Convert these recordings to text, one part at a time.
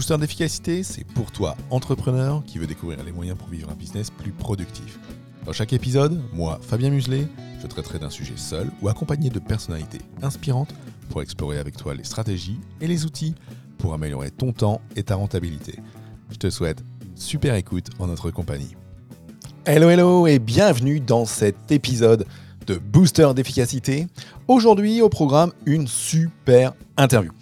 Booster d'efficacité, c'est pour toi, entrepreneur, qui veut découvrir les moyens pour vivre un business plus productif. Dans chaque épisode, moi, Fabien Muselet, je traiterai d'un sujet seul ou accompagné de personnalités inspirantes pour explorer avec toi les stratégies et les outils pour améliorer ton temps et ta rentabilité. Je te souhaite une super écoute en notre compagnie. Hello hello et bienvenue dans cet épisode de Booster d'efficacité. Aujourd'hui au programme une super interview.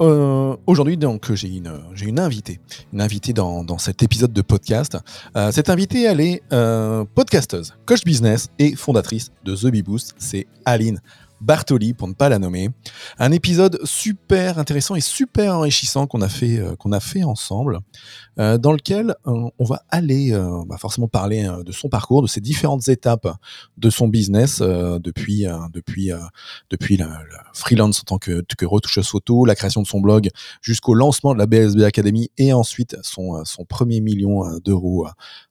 Euh, Aujourd'hui, donc, j'ai une, une invitée, une invitée dans, dans cet épisode de podcast. Euh, cette invitée, elle est euh, podcasteuse, coach business et fondatrice de The Bee Boost. C'est Aline Bartoli, pour ne pas la nommer. Un épisode super intéressant et super enrichissant qu'on a fait, euh, qu'on a fait ensemble, euh, dans lequel euh, on va aller bah, forcément parler de son parcours, de ses différentes étapes de son business depuis, depuis, depuis la freelance en tant que, que retoucheuse photo, la création de son blog, jusqu'au lancement de la BSB Academy et ensuite son, son premier million d'euros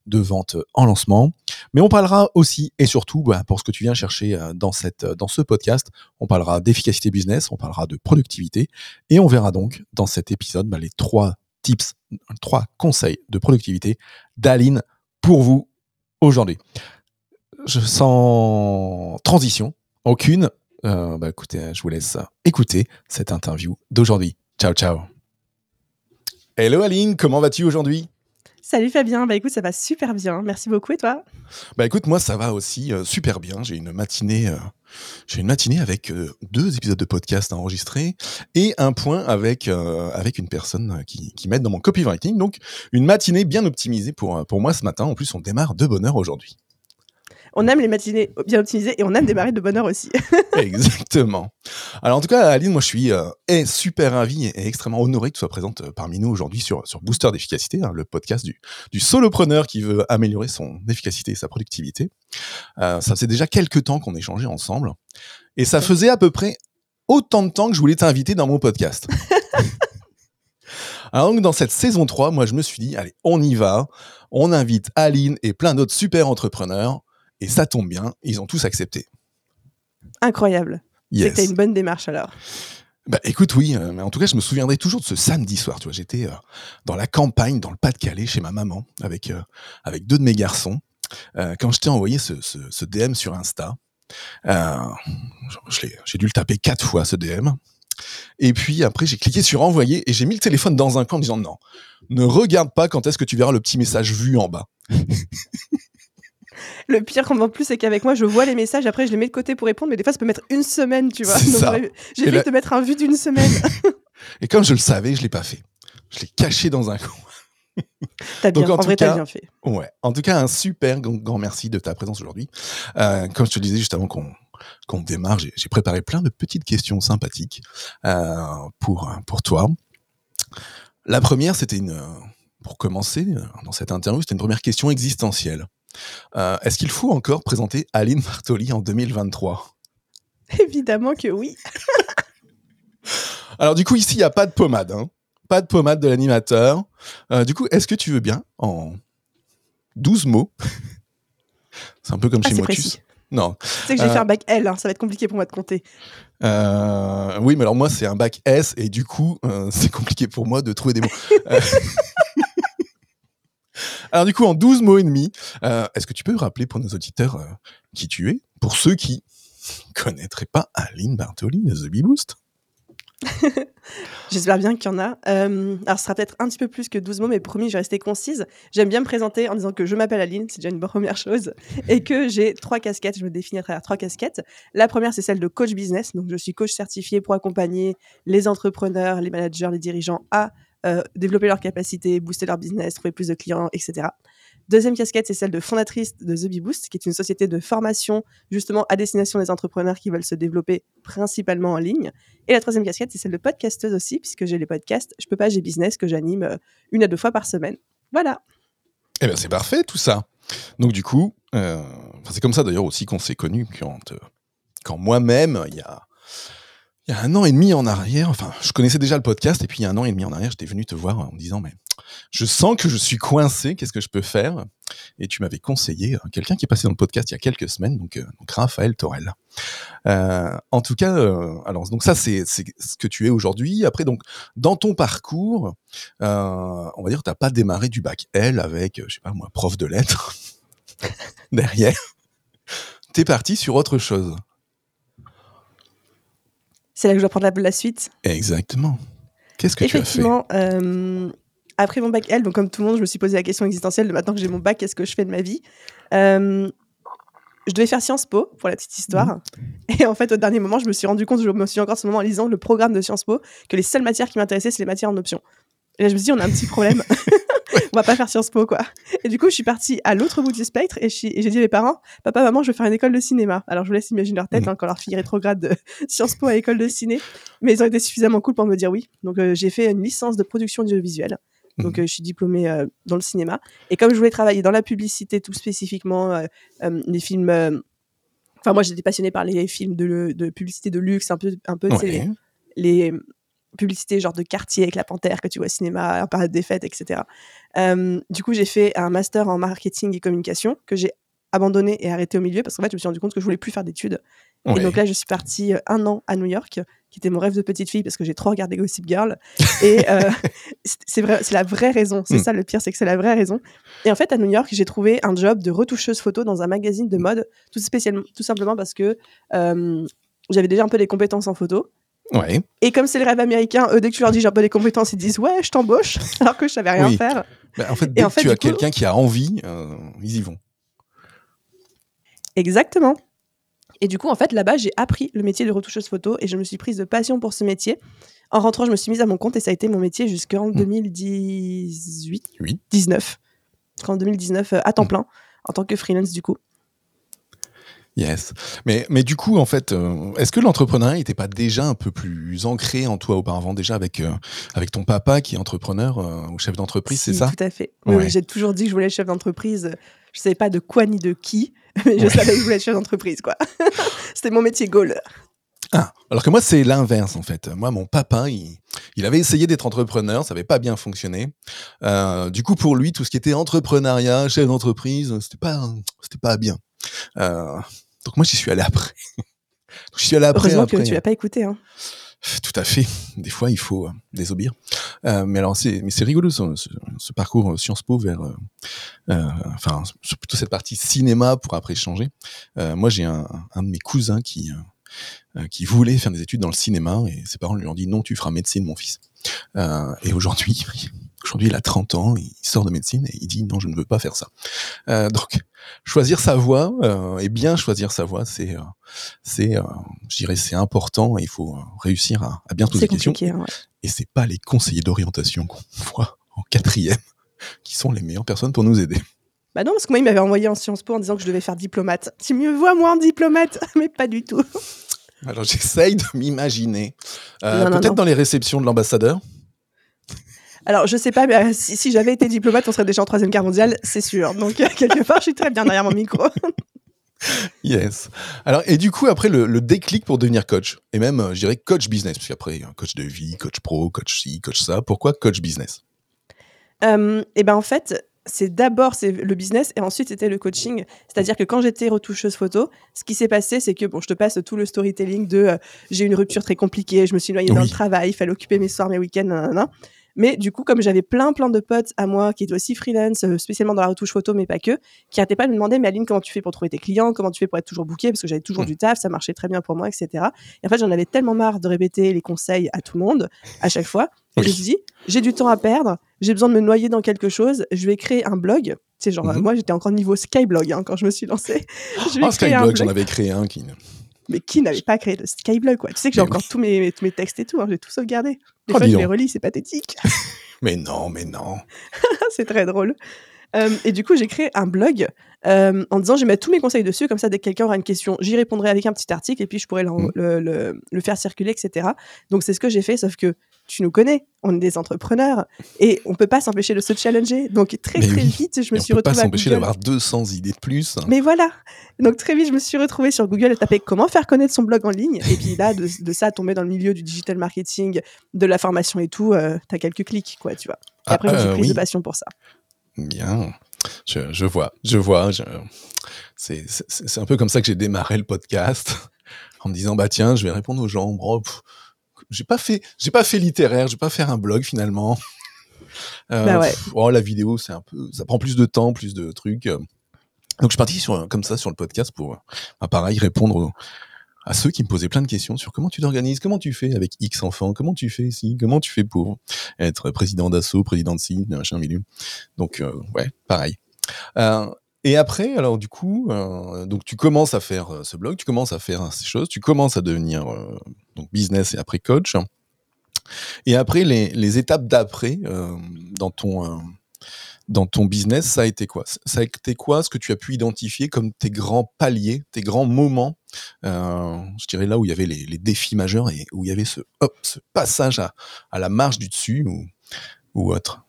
de vente en lancement. Mais on parlera aussi et surtout, bah, pour ce que tu viens chercher dans, cette, dans ce podcast, on parlera d'efficacité business, on parlera de productivité et on verra donc dans cet épisode bah, les trois tips, trois conseils de productivité d'Aline pour vous aujourd'hui. Je sens transition, aucune. Euh, bah, écoutez, je vous laisse écouter cette interview d'aujourd'hui. Ciao, ciao. Hello Aline, comment vas-tu aujourd'hui? Salut Fabien, bah écoute, ça va super bien. Merci beaucoup et toi? Bah écoute, moi ça va aussi euh, super bien. J'ai une matinée, euh, j'ai une matinée avec euh, deux épisodes de podcast à enregistrer et un point avec avec une personne qui, qui m'aide dans mon copywriting. Donc une matinée bien optimisée pour pour moi ce matin. En plus, on démarre de bonne heure aujourd'hui. On aime les matinées bien optimisées et on aime démarrer de bonne heure aussi. Exactement. Alors en tout cas, Aline, moi je suis euh, est super ravi et, et extrêmement honoré que tu sois présente euh, parmi nous aujourd'hui sur, sur Booster d'efficacité, hein, le podcast du, du solopreneur qui veut améliorer son efficacité et sa productivité. Euh, ça faisait déjà quelques temps qu'on échangeait ensemble et ça faisait à peu près autant de temps que je voulais t'inviter dans mon podcast. Alors donc dans cette saison 3, moi je me suis dit, allez, on y va, on invite Aline et plein d'autres super entrepreneurs et ça tombe bien, ils ont tous accepté. Incroyable. Yes. t'as une bonne démarche alors. Bah écoute, oui, euh, mais en tout cas, je me souviendrai toujours de ce samedi soir. Tu vois, j'étais euh, dans la campagne, dans le Pas-de-Calais, chez ma maman, avec euh, avec deux de mes garçons. Quand je t'ai envoyé ce, ce, ce DM sur Insta, j'ai dû le taper quatre fois ce DM. Et puis après, j'ai cliqué sur envoyer et j'ai mis le téléphone dans un coin en disant non, ne regarde pas quand est-ce que tu verras le petit message vu en bas. Le pire en plus, c'est qu'avec moi, je vois les messages, après je les mets de côté pour répondre, mais des fois ça peut mettre une semaine, tu vois. J'ai fait là- de mettre un vu d'une semaine. Et comme je le savais, je l'ai pas fait. Je l'ai caché dans un coin. T'as Donc, bien, en en, tout vrai, cas- t'as bien fait. Ouais. En tout cas, un super grand, grand merci de ta présence aujourd'hui. Euh, comme je te le disais juste avant qu'on qu'on démarre, j'ai j'ai préparé plein de petites questions sympathiques euh, pour pour toi. La première, c'était une pour commencer euh, dans cette interview, c'était une première question existentielle. Euh, Est-ce qu'il faut encore présenter Aline Bartoli en 2023 Évidemment que oui. Alors du coup, ici, il n'y a pas de pommade. Hein. Pas de pommade de l'animateur. Euh, du coup, est-ce que tu veux bien, en 12 mots, c'est un peu comme Ah, chez c'est Motus. précis. Non. Tu sais que je vais Euh, faire bac L, hein, ça va être compliqué pour moi de compter. Euh, oui, mais alors moi, c'est un bac S et du coup, euh, c'est compliqué pour moi de trouver des mots. Alors du coup, en 12 mots et demi, euh, est-ce que tu peux rappeler pour nos auditeurs euh, qui tu es, pour ceux qui connaîtraient pas Aline Bartoli de The Bee Boost? J'espère bien qu'il y en a. Euh, alors, ce sera peut-être un petit peu plus que 12 mots, mais promis, je vais rester concise. J'aime bien me présenter en disant que je m'appelle Aline, c'est déjà une première chose, et que j'ai trois casquettes. Je me définis à travers trois casquettes. La première, c'est celle de coach business. Donc, je suis coach certifié pour accompagner les entrepreneurs, les managers, les dirigeants à euh, développer leurs capacités, booster leur business, trouver plus de clients, etc. Deuxième casquette, c'est celle de fondatrice de The Bee Boost, qui est une société de formation justement à destination des entrepreneurs qui veulent se développer principalement en ligne. Et la troisième casquette, c'est celle de podcasteuse aussi, puisque j'ai les podcasts Je peux pas, j'ai business que j'anime euh, une à deux fois par semaine. Voilà. Eh bien, c'est parfait tout ça. Donc du coup, euh, c'est comme ça d'ailleurs aussi qu'on s'est connus quand, quand moi-même, il y a il y a un an et demi en arrière, enfin, je connaissais déjà le podcast, et puis il y a un an et demi en arrière, j'étais venu te voir en me disant, mais je sens que je suis coincé, qu'est-ce que je peux faire? Et tu m'avais conseillé euh, quelqu'un qui est passé dans le podcast il y a quelques semaines, donc, euh, Raphaël Torel. Euh, en tout cas, euh, alors donc ça c'est ce que tu es aujourd'hui. Après donc dans ton parcours, euh, on va dire t'as pas démarré du bac L avec je sais pas moi prof de lettres derrière. T'es parti sur autre chose. C'est là que je dois prendre la, la suite. Exactement. Qu'est-ce que tu as fait? Effectivement, euh, après mon bac L, donc comme tout le monde, je me suis posé la question existentielle de maintenant que j'ai mon bac, qu'est-ce que je fais de ma vie? Euh, Je devais faire Sciences Po, pour la petite histoire. Mhm. Et en fait, au dernier moment, je me suis rendu compte, je me suis encore ce moment en lisant le programme de Sciences Po, que les seules matières qui m'intéressaient, c'est les matières en option. Et là, je me suis dit, on a un petit problème. on va pas faire Sciences Po, quoi. Et du coup, je suis partie à l'autre bout du spectre et j'ai dit à mes parents, papa, maman, je vais faire une école de cinéma. Alors, je vous laisse imaginer leur tête Mhm. hein, quand leur fille rétrograde de Sciences Po à école de ciné. Mais ils ont été suffisamment cool pour me dire oui. Donc, euh, j'ai fait une licence de production audiovisuelle. Donc, Mhm. euh, je suis diplômée euh, dans le cinéma. Et comme je voulais travailler dans la publicité, tout spécifiquement, les films. Enfin, moi, j'étais passionnée par les films de, de publicité de luxe, un peu, un peu Ouais. les publicités genre de quartier avec la panthère que tu vois au cinéma, en période des fêtes, etc. Euh, du coup, j'ai fait un master en marketing et communication que j'ai abandonné et arrêté au milieu parce qu'en fait, je me suis rendu compte que je voulais plus faire d'études. Ouais. Et donc là, je suis partie euh, un an à New York, qui était mon rêve de petite fille parce que j'ai trop regardé Gossip Girl. Et euh, c'est- c'est vrai, c'est la vraie raison. C'est Mm. ça le pire, c'est que c'est la vraie raison. Et en fait, à New York, j'ai trouvé un job de retoucheuse photo dans un magazine de mode, tout spécialement, tout simplement parce que euh, j'avais déjà un peu des compétences en photo. Ouais. Et comme c'est le rêve américain, eux, dès que tu leur dis j'ai un peu des compétences, ils disent ouais, je t'embauche, alors que je savais rien Oui. faire. Bah, en fait, dès en que fait, tu as coup- quelqu'un qui a envie, euh, ils y vont. Exactement. Et du coup, en fait, là-bas, j'ai appris le métier de retoucheuse photo et je me suis prise de passion pour ce métier. En rentrant, je me suis mise à mon compte et ça a été mon métier jusqu'en 2018, Oui. 19. Jusqu'en 2019, euh, à temps Mm. plein, en tant que freelance, du coup. Yes. Mais, mais du coup, en fait, euh, est-ce que l'entrepreneuriat n'était pas déjà un peu plus ancré en toi auparavant, déjà avec, euh, avec ton papa qui est entrepreneur euh, ou chef d'entreprise, c'est Si, ça? Tout à fait. Oui, Ouais. j'ai toujours dit que je voulais être chef d'entreprise. Je savais pas de quoi ni de qui, mais je Ouais. savais que je voulais être chef d'entreprise, quoi. C'était mon métier goal. Ah, alors que moi, c'est l'inverse, en fait. Moi, mon papa, il, il avait essayé d'être entrepreneur, ça n'avait pas bien fonctionné. Euh, du coup, pour lui, tout ce qui était entrepreneuriat, chef d'entreprise, c'était pas, c'était pas bien. Euh, donc moi, j'y suis allé après. j'y suis allé après. Heureusement après. que tu l'as pas écouté. Hein. Tout à fait. Des fois, il faut euh, désobéir. Euh, mais alors, c'est, mais c'est rigolo ce, ce, ce parcours euh, Sciences Po vers, euh, euh, enfin, plutôt cette partie cinéma pour après changer. Euh, moi, j'ai un, un de mes cousins qui, euh, euh, qui voulait faire des études dans le cinéma et ses parents lui ont dit non, tu feras médecine, mon fils. Euh, et aujourd'hui, aujourd'hui, il a 30 ans, il sort de médecine et il dit non, je ne veux pas faire ça. Euh, donc, choisir sa voie euh, et bien choisir sa voie, c'est, euh, c'est, je dirais, c'est important. Et il faut réussir à, à bien poser C'est des questions. hein, ouais. Et c'est pas les conseillers d'orientation qu'on voit en quatrième qui sont les meilleures personnes pour nous aider. Bah non, parce que moi, il m'avait envoyé en Sciences Po en disant que je devais faire diplomate. Tu mieux vois, moi, en diplomate, mais pas du tout. Alors j'essaye de m'imaginer. Euh, Peut-être dans les réceptions de l'ambassadeur. Alors, je sais pas, mais euh, si, si j'avais été diplomate, on serait déjà en Troisième Guerre mondiale, c'est sûr. Donc, euh, quelque part, je suis très bien derrière mon micro. Yes. Alors, et du coup, après, le, le déclic pour devenir coach, et même, euh, je dirais, coach business, parce qu'après, un coach de vie, coach pro, coach ci, coach ça. Pourquoi coach business? Et ben en fait, c'est d'abord c'est le business et ensuite c'était le coaching. C'est-à-dire que quand j'étais retoucheuse photo, ce qui s'est passé, c'est que bon, je te passe tout le storytelling de euh, j'ai eu une rupture très compliquée, je me suis noyée dans le travail, il fallait occuper mes soirs, mes week-ends, nanana. Mais du coup, comme j'avais plein plein de potes à moi qui étaient aussi freelance, euh, spécialement dans la retouche photo, mais pas que, qui arrêtaient pas de me demander, mais Aline, comment tu fais pour trouver tes clients, comment tu fais pour être toujours booké, parce que j'avais toujours Mm. du taf, ça marchait très bien pour moi, etc. Et en fait, j'en avais tellement marre de répéter les conseils à tout le monde à chaque fois. Oui. Je me suis dit, j'ai du temps à perdre, j'ai besoin de me noyer dans quelque chose, je vais créer un blog. C'est genre, Mhm. moi j'étais encore niveau Skyblog hein, quand je me suis lancée. Je vais Oh, créer un Skyblog, j'en avais créé un qui. Mais qui n'avait pas créé le Skyblog quoi? Tu sais que j'ai encore tous, mes, textes et tout, hein, j'ai tout sauvegardé. Des Oh, fois je les relis, c'est pathétique. Mais non, mais non. c'est très drôle. Euh, et du coup, j'ai créé un blog euh, en disant je vais mettre tous mes conseils dessus, comme ça, dès que quelqu'un aura une question, j'y répondrai avec un petit article et puis je Mhm. le, le- le faire circuler, etc. Donc, c'est ce que j'ai fait, sauf que tu nous connais, on est des entrepreneurs et on peut pas s'empêcher de se challenger. Donc très Mais très oui. vite, je me suis on peut pas retrouvée à s'empêcher d'avoir 200 idées de plus. Mais voilà. Donc très vite, je me suis retrouvée sur Google et tapé comment faire connaître son blog en ligne. Et puis là, de, de ça tomber dans le milieu du digital marketing, de la formation et tout, euh, t'as quelques clics, quoi, tu vois. Et Ah, après, suis euh, prise oui. de passion pour ça. Bien. Je, je vois, je vois. C'est un peu comme ça que j'ai démarré le podcast, en me disant bah tiens, je vais répondre aux gens. Bon, j'ai pas fait, j'ai pas fait littéraire, je vais pas faire un blog finalement. Euh, Bah ouais. pff, oh, la vidéo, c'est un peu, ça prend plus de temps, plus de trucs. Donc je suis parti sur comme ça sur le podcast pour, bah, pareil, répondre aux- à ceux qui me posaient plein de questions sur comment tu t'organises, comment tu fais avec X enfants, comment tu fais ici, comment tu fais pour être président d'assaut, président de ci, machin, milieu. Donc, euh, ouais, pareil. Euh, et après, alors du coup, euh, donc tu commences à faire euh, ce blog, tu commences à faire ces choses, tu commences à devenir euh, donc business et après coach. Et après, les, les étapes d'après euh, dans ton dans ton business, ça a été quoi? Ça a été quoi ce que tu as pu identifier comme tes grands paliers, tes grands moments? Euh, Je dirais là où il y avait les, les défis majeurs et où il y avait ce hop, ce passage à, à la marche du dessus ou, ou autre.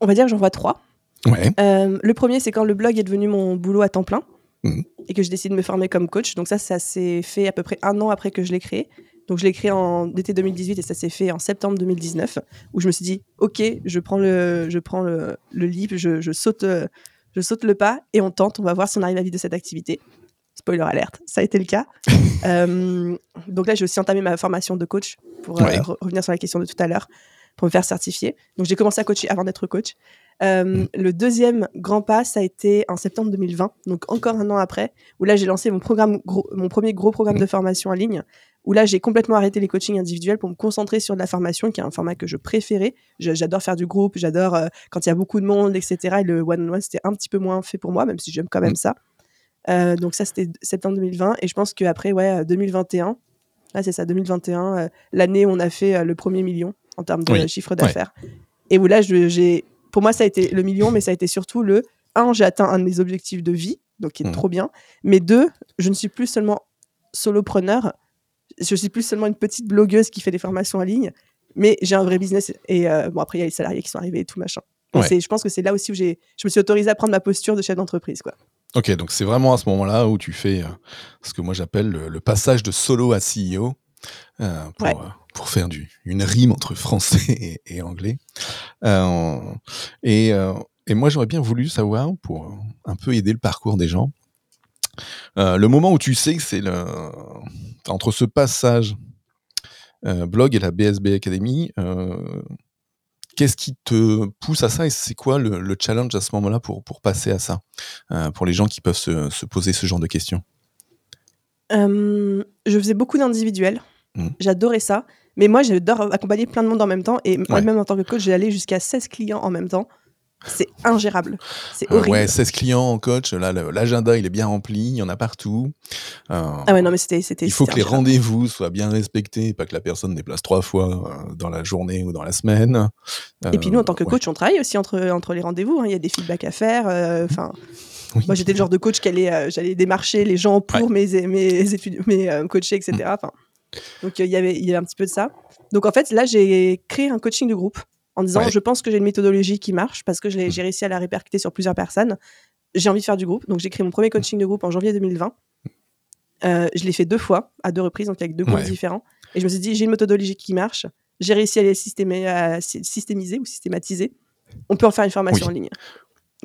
On va dire que j'en vois trois. Ouais. Euh, le premier, c'est quand le blog est devenu mon boulot à temps plein Mhm. et que j'ai décidé de me former comme coach. Donc ça, ça s'est fait à peu près un an après que je l'ai créé. Donc je l'ai créé en été 2018 et ça s'est fait en septembre 2019 où je me suis dit, ok, je prends le, je prends le, le leap, je, je saute, je saute le pas et on tente, on va voir si on arrive à vivre de cette activité. Spoiler alerte, ça a été le cas. Euh, donc là, j'ai aussi entamé ma formation de coach pour euh, re- revenir sur la question de tout à l'heure, pour me faire certifier. Donc j'ai commencé à coacher avant d'être coach. Euh, Mm. Le deuxième grand pas, ça a été en septembre 2020, donc encore un an après, où là j'ai lancé mon, programme, gros- mon premier gros programme Mm. de formation en ligne, où là j'ai complètement arrêté les coachings individuels pour me concentrer sur de la formation, qui est un format que je préférais. J'adore faire du groupe, j'adore euh, quand il y a beaucoup de monde, etc. Et le one-on-one, c'était un petit peu moins fait pour moi, même si j'aime quand même Mm. ça. Euh, donc ça, c'était septembre 2020. Et je pense qu'après, ouais, euh, 2021, là c'est ça, 2021, euh, l'année où on a fait le premier million en termes de Oui. chiffre d'affaires. Et où là, j'ai, pour moi, ça a été le million, mais ça a été surtout le un, j'ai atteint un de mes objectifs de vie, donc qui est Mhm. trop bien. Mais deux, je ne suis plus seulement solopreneur, je suis plus seulement une petite blogueuse qui fait des formations en ligne, mais j'ai un vrai business. Et euh, bon, après, il y a les salariés qui sont arrivés et tout machin. Ouais. je pense que c'est là aussi où j'ai, je me suis autorisée à prendre ma posture de chef d'entreprise, quoi. Ok, donc c'est vraiment à ce moment-là où tu fais euh, ce que moi j'appelle le, le passage de solo à CEO euh, pour, Ouais. Pour faire du, une rime entre français et, et anglais. Euh, et, euh, et moi j'aurais bien voulu savoir, pour un peu aider le parcours des gens, euh, le moment où tu sais que c'est le entre ce passage blog et la BSB Academy, qu'est-ce qui te pousse à ça et c'est quoi le, le challenge à ce moment-là pour, pour passer à ça pour les gens qui peuvent se, se poser ce genre de questions? Je faisais beaucoup d'individuels. Mhm. J'adorais ça. Mais moi, j'adore accompagner plein de monde en même temps. Et Ouais. moi-même, en tant que coach, j'ai allé jusqu'à 16 clients en même temps. C'est ingérable. C'est Euh, horrible. Ouais, 16 clients en coach, là l'agenda il est bien rempli, il y en a partout. Euh, Ah ouais, non, mais c'était. c'était il faut que les rendez-vous soient bien respectés, pas que la personne déplace trois fois euh, dans la journée ou dans la semaine. Et puis nous, en tant que ouais. coach, on travaille aussi entre, entre les rendez-vous. hein. Il y a des feedbacks à faire. Enfin, Oui. moi, j'étais le genre de coach qui allait, j'allais démarcher les gens pour mes, mes études, mes euh, coachés, etc. Enfin, donc euh, il y avait, il y avait un petit peu de ça. Donc en fait, là, j'ai créé un coaching de groupe en disant, Ouais. je pense que j'ai une méthodologie qui marche parce que je l'ai- Mm. j'ai réussi à la répercuter sur plusieurs personnes. J'ai envie de faire du groupe, donc j'ai créé mon premier coaching de groupe en janvier 2020. Euh, je l'ai fait deux fois, à deux reprises, donc avec deux groupes Ouais. différents. Et je me suis dit, j'ai une méthodologie qui marche. J'ai réussi à les à systémiser ou systématiser. On peut en faire une formation Oui. en ligne.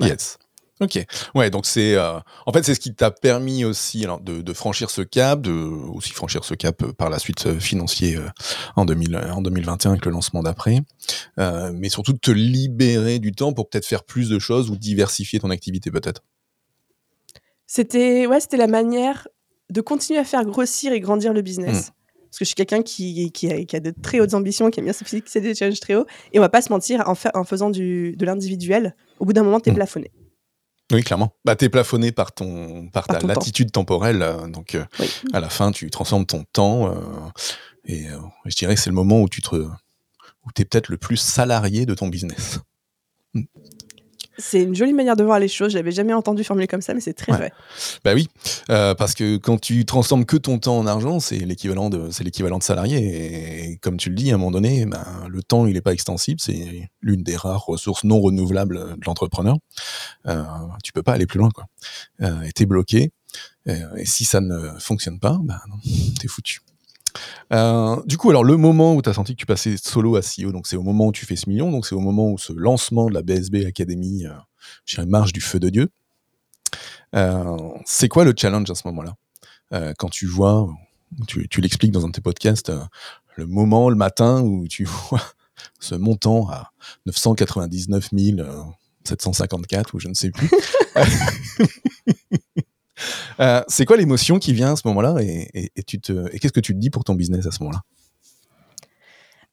Ouais. Yes. Ok. Ouais, donc c'est euh, en fait c'est ce qui t'a permis aussi alors, de, de franchir ce cap, de aussi franchir ce cap euh, par la suite euh, financier en 2000, en 2021 avec le lancement d'après, mais surtout de te libérer du temps pour peut-être faire plus de choses ou diversifier ton activité peut-être. C'était ouais, c'était la manière de continuer à faire grossir et grandir le business. Mm. Parce que je suis quelqu'un qui, qui, a, qui a de très hautes ambitions, qui aime bien se fixer des challenges très hauts. Et on va pas se mentir, en, fa- en faisant du, de l'individuel, au bout d'un moment, tu es Mm. plafonné. Oui, clairement. Bah, t'es plafonné par ton par, Par ta ton temps. latitude temporelle, euh, donc euh, Oui. à la fin tu transformes ton temps euh, et euh, je dirais que c'est le moment où tu te où t'es peut-être le plus salarié de ton business. C'est une jolie manière de voir les choses. J'avais jamais entendu formuler comme ça, mais c'est très Ouais. vrai. Bah oui, euh, parce que quand tu transformes que ton temps en argent, c'est l'équivalent de, c'est l'équivalent de salarié. Et, comme tu le dis, à un moment donné, ben, le temps, il n'est pas extensible. C'est l'une des rares ressources non renouvelables de l'entrepreneur. Euh, tu peux pas aller plus loin, quoi. Euh, et t'es bloqué. Euh, et si ça ne fonctionne pas, ben non, t'es foutu. Euh, du coup, alors le moment où tu as senti que tu passais solo à CEO, donc c'est au moment où tu fais ce million, donc c'est au moment où ce lancement de la BSB Academy, euh, dirais, marche du feu de Dieu. Euh, c'est quoi le challenge à ce moment-là? Euh, Quand tu vois, tu, tu l'expliques dans un de tes podcasts, le moment le matin où tu vois ce montant à 999 754 ou je ne sais plus. Euh, c'est quoi l'émotion qui vient à ce moment-là et, et- et tu te, et qu'est-ce que tu te dis pour ton business à ce moment-là?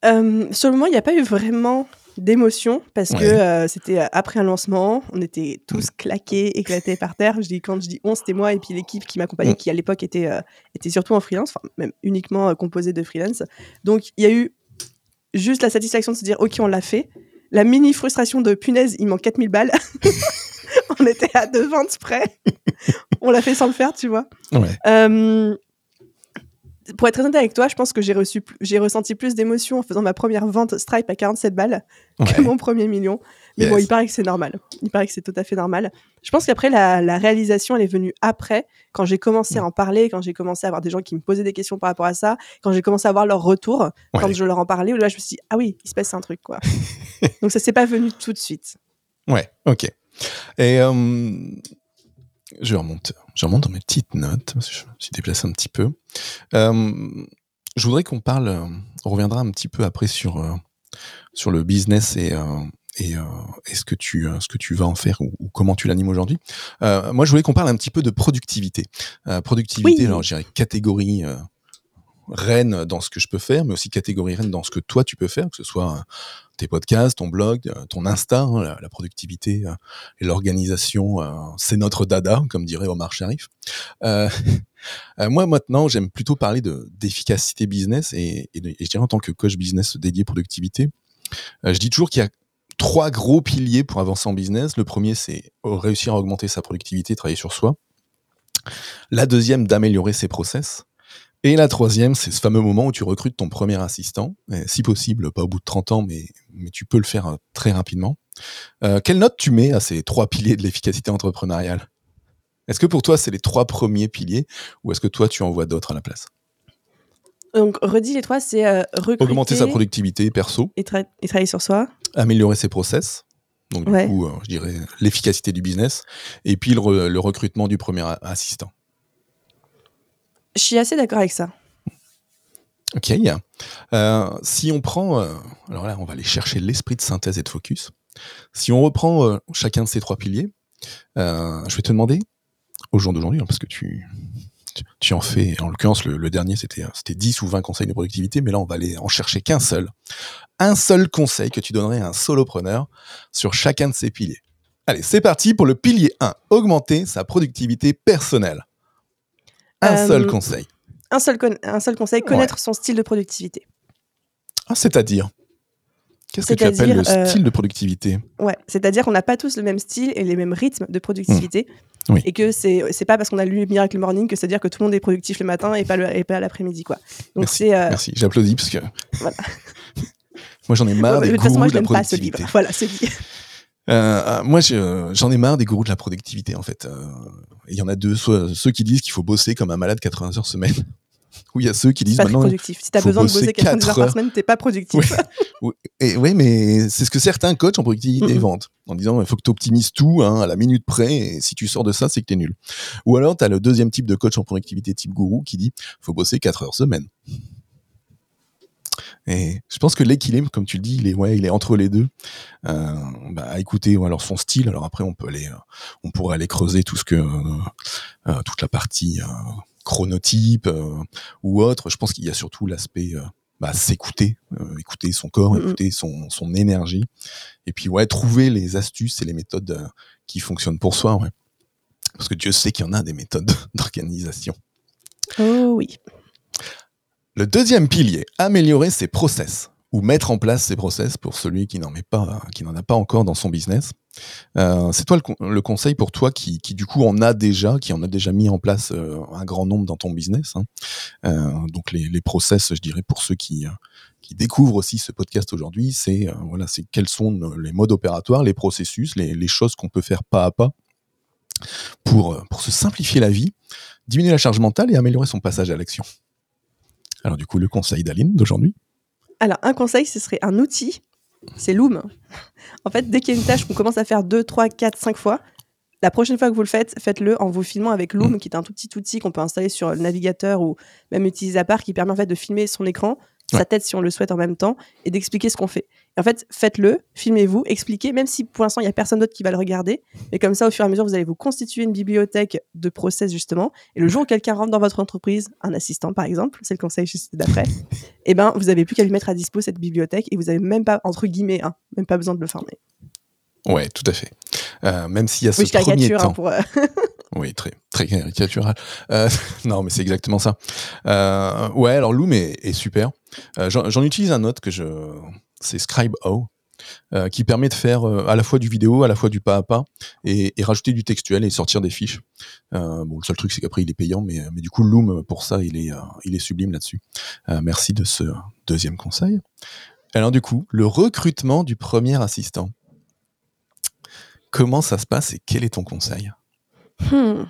Euh, sur le moment, il n'y a pas eu vraiment d'émotion parce que euh, c'était euh, après un lancement. On était tous claqués, éclatés par terre. Je dis, quand je dis on, c'était moi et puis l'équipe qui m'accompagnait, qui à l'époque était, euh, était surtout en freelance, enfin, même uniquement euh, composée de freelance. Donc il y a eu juste la satisfaction de se dire, ok, on l'a fait. La mini frustration de punaise, il manque 4000 balles. on était à deux ventes près. On l'a fait sans le faire, tu vois. Ouais. Euh, pour être très honnête avec toi, je pense que j'ai reçu, pl- j'ai ressenti plus d'émotions en faisant ma première vente Stripe à 47 balles que mon premier million. Mais bon, il paraît que c'est normal. Il paraît que c'est tout à fait normal. Je pense qu'après, la, la réalisation, elle est venue après, quand j'ai commencé à Mm. en parler, quand j'ai commencé à avoir des gens qui me posaient des questions par rapport à ça, quand j'ai commencé à avoir leur retour, quand je leur en parlais, où là, je me suis dit, ah oui, il se passe un truc, quoi. Donc ça s'est pas venu tout de suite. Ouais, ok. Et euh, je remonte, je remonte dans mes petites notes. parce que Je me suis déplacé un petit peu. Euh, je voudrais qu'on parle. euh, On reviendra un petit peu après sur euh, sur le business et euh, et, et ce que tu ce que tu vas en faire ou, ou comment tu l'animes aujourd'hui. Moi, je voulais qu'on parle un petit peu de productivité. Productivité, Oui. alors je dirais catégorie. Reine dans ce que je peux faire, mais aussi catégorie reine dans ce que toi tu peux faire, que ce soit euh, tes podcasts, ton blog, euh, ton Insta, hein, la, productivité euh, et l'organisation, c'est notre dada, comme dirait Omar Sharif. Moi maintenant, j'aime plutôt parler de d'efficacité business et, et, je dirais en tant que coach business dédié productivité, je dis toujours qu'il y a trois gros piliers pour avancer en business. Le premier, c'est réussir à augmenter sa productivité, travailler sur soi. La deuxième, d'améliorer ses process. Et la troisième, c'est ce fameux moment où tu recrutes ton premier assistant, si possible, pas au bout de 30 ans, mais, mais tu peux le faire euh, très rapidement. Euh, quelle note tu mets à ces trois piliers de l'efficacité entrepreneuriale? Est-ce que pour toi, c'est les trois premiers piliers, ou est-ce que toi, tu en vois d'autres à la place? Donc, redis les trois, c'est euh, recruter Augmenter sa productivité perso, et, tra- et travailler sur soi. améliorer ses process, donc du Ouais. coup, euh, je dirais l'efficacité du business, et puis le, re- le recrutement du premier assistant. Je suis assez d'accord avec ça. Ok. Euh, si on prend, euh, alors là, on va aller chercher l'esprit de synthèse et de focus. Si on reprend euh, chacun de ces trois piliers, je vais te demander, au jour d'aujourd'hui, hein, parce que tu, tu, en fais, en l'occurrence, le, dernier, c'était c'était 10 ou 20 conseils de productivité, mais là, on va aller en chercher qu'un seul. Un seul conseil que tu donnerais à un solopreneur sur chacun de ces piliers. Allez, c'est parti pour le pilier 1, augmenter sa productivité personnelle. Un Euh, seul conseil. Un seul, con- un seul conseil, connaître son style de productivité. Ah, c'est-à-dire? Qu'est-ce que tu appelles le euh, style de productivité? Ouais, c'est-à-dire qu'on n'a pas tous le même style et les mêmes rythmes de productivité. Mmh. Oui. Et que c'est c'est pas parce qu'on a lu Miracle Morning que c'est-à-dire que tout le monde est productif le matin et pas, le, et pas l'après-midi, quoi. Donc Merci, euh, Merci, j'applaudis parce que Voilà. moi j'en ai marre des de toute façon, moi, de je n'aime pas ce livre. Voilà, c'est dit. Euh, euh, moi je- j'en ai marre des gourous de la productivité en fait. Euh, Il y en a deux, soit ceux qui disent qu'il faut bosser comme un malade 80 heures semaine, ou il y a ceux qui disent pas très productif. Si t'as faut besoin de bosser bosser 90 heures par semaine, t'es pas productif. Oui, et, oui, mais c'est ce que certains coachs en productivité Mhm. vendent, en disant il faut que tu optimises tout hein, à la minute près, et si tu sors de ça, c'est que tu es nul. Ou alors, tu as le deuxième type de coach en productivité type gourou qui dit faut bosser 4 heures semaine. Et je pense que l'équilibre, comme tu le dis, il est, ouais, il est entre les deux. Euh, bah, écoutez, ou alors son style. Alors après, on peut aller, euh, on pourrait aller creuser tout ce que, euh, euh, toute la partie euh, chronotype euh, ou autre. Je pense qu'il y a surtout l'aspect bah, s'écouter, euh, écouter son corps, écouter son, son énergie, et puis ouais, trouver les astuces et les méthodes euh, qui fonctionnent pour soi. Ouais. Parce que Dieu sait qu'il y en a des méthodes d'organisation. Oh oui. Le deuxième pilier, améliorer ses process ou mettre en place ses process pour celui qui n'en met pas, qui n'en a pas encore dans son business. Euh, c'est toi le, conseil pour toi qui, du coup en a déjà, qui en a déjà mis en place euh, un grand nombre dans ton business. Hein. Euh, donc les, les, process, je dirais, pour ceux qui, qui découvrent aussi ce podcast aujourd'hui, c'est voilà, c'est quels sont les modes opératoires, les processus, les, les choses qu'on peut faire pas à pas pour, pour se simplifier la vie, diminuer la charge mentale et améliorer son passage à l'action. Alors du coup, le conseil d'Aline d'aujourd'hui Alors un conseil, ce serait un outil c'est Loom. En fait, dès qu'il y a une tâche qu'on commence à faire 2, 3, 4, 5 fois, la prochaine fois que vous le faites, faites-le en vous filmant avec Loom, mm. qui est un tout petit outil qu'on peut installer sur le navigateur ou même utiliser à part, qui permet en fait de filmer son écran sa tête si on le souhaite en même temps et d'expliquer ce qu'on fait. En fait, faites-le, filmez-vous, expliquez, même si pour l'instant il n'y a personne d'autre qui va le regarder. Mais comme ça, au fur et à mesure, vous allez vous constituer une bibliothèque de process justement. Et le jour où quelqu'un rentre dans votre entreprise, un assistant par exemple, c'est le conseil juste d'après, et eh ben vous n'avez plus qu'à lui mettre à dispo cette bibliothèque et vous n'avez même pas, entre guillemets, hein, même pas besoin de le former. Ouais, tout à fait. Euh, même s'il y a ce premier hein, temps. pour, euh, Oui, très, très caricatural. Euh, non, mais c'est exactement ça. Euh, ouais, alors Loom est, super. Euh, j'en utilise un autre que je, c'est Scribe.o, qui permet de faire à la fois du vidéo, à la fois du pas à pas, et, rajouter du textuel et sortir des fiches. bon, le seul truc, c'est qu'après, il est payant, mais, mais du coup, Loom, pour ça, il est, il est sublime là-dessus. merci de ce deuxième conseil. Alors du coup, le recrutement du premier assistant. Comment ça se passe et quel est ton conseil? Hmm.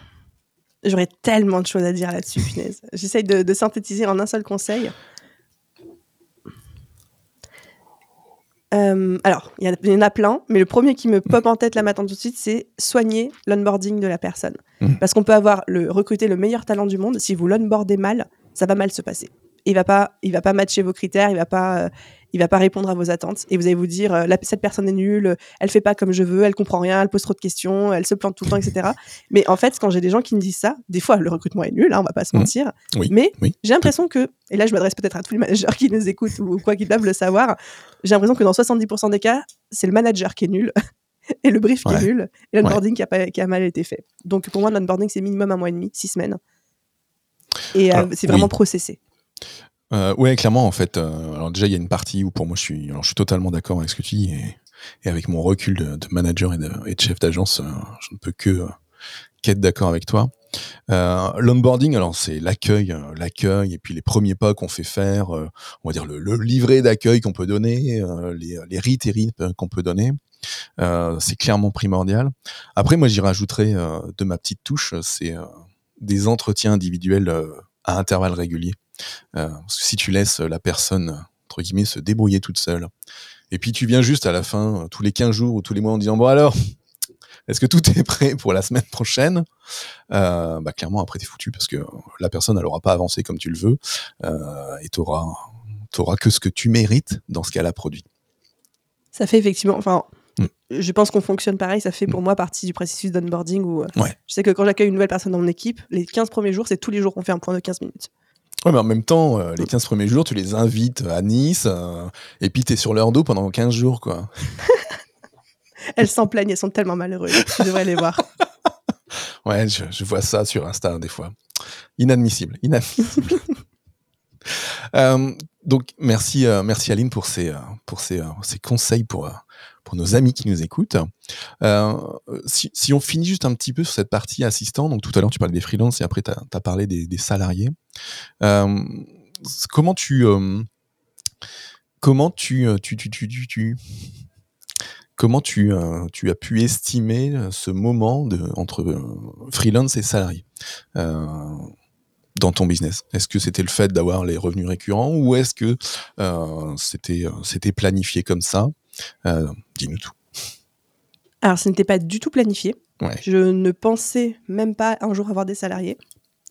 J'aurais tellement de choses à dire là-dessus, punaise. J'essaye de, synthétiser en un seul conseil. Euh, alors, il y, en a plein, mais le premier qui me pop en tête là maintenant tout de suite, c'est soigner l'onboarding de la personne. Hmm. Parce qu'on peut avoir le recruter le meilleur talent du monde, si vous l'onboardez mal, ça va mal se passer. Il va pas, il va pas matcher vos critères, il va pas, euh, il va pas répondre à vos attentes et vous allez vous dire euh, cette personne est nulle, elle fait pas comme je veux, elle comprend rien, elle pose trop de questions, elle se plante tout le temps, etc. mais en fait, quand j'ai des gens qui me disent ça, des fois le recrutement est nul, hein, on va pas se mmh. mentir, mais j'ai l'impression que, et là je m'adresse peut-être à tous les managers qui nous écoutent ou quoi qu'ils doivent le savoir, j'ai l'impression que dans 70% des cas, c'est le manager qui est nul. et le brief qui est nul, et l'onboarding qui, a qui a mal été fait. Donc pour moi, l'onboarding, c'est minimum un mois et demi, six semaines. Et euh, c'est vraiment processé. Euh, ouais, clairement, en fait. Euh, alors déjà, il y a une partie où pour moi, je suis, alors, je suis totalement d'accord avec ce que tu dis et, et avec mon recul de, de manager et de, et de chef d'agence, euh, je ne peux que euh, qu'être d'accord avec toi. Euh, L'onboarding, alors c'est l'accueil, l'accueil et puis les premiers pas qu'on fait faire, on va dire le, le livret d'accueil qu'on peut donner, les, les rites et rites qu'on peut donner. c'est clairement primordial. Après, moi, j'y rajouterais de ma petite touche, c'est des entretiens individuels à intervalles réguliers. Euh, parce que si tu laisses la personne, entre guillemets, se débrouiller toute seule, et puis tu viens juste à la fin, euh, tous les 15 jours ou tous les mois en disant, bon alors, est-ce que tout est prêt pour la semaine prochaine? Euh, bah clairement après t'es foutu parce que la personne elle aura pas avancé comme tu le veux euh, et t'auras t'auras que ce que tu mérites dans ce qu'elle a produit. Ça fait effectivement, enfin, mm. je pense qu'on fonctionne pareil. Ça fait pour mm. moi partie du processus d'onboarding où ouais. je sais que quand j'accueille une nouvelle personne dans mon équipe, les 15 premiers jours, c'est tous les jours qu'on fait un point de 15 minutes. Ouais, mais en même temps, euh, les 15 premiers jours, tu les invites à Nice, euh, et puis t'es sur leur dos pendant 15 jours, quoi. elles s'en plaignent, elles sont tellement malheureuses. Tu devrais les voir. ouais, je, vois ça sur Insta des fois. Inadmissible, inadmissible. Euh, donc, merci, merci Aline pour ces, pour ces, conseils pour pour nos amis qui nous écoutent. Euh, si, on finit juste un petit peu sur cette partie assistant, donc tout à l'heure tu parlais des freelances et après tu as, parlé des, salariés. Euh, comment tu euh, comment tu, tu, tu, tu comment tu, tu as pu estimer ce moment de, entre freelance et salarié? Dans ton business? Est-ce que c'était le fait d'avoir les revenus récurrents ou est-ce que c'était c'était planifié comme ça? Euh, dis-nous tout. Alors, ce n'était pas du tout planifié. Je ne pensais même pas un jour avoir des salariés.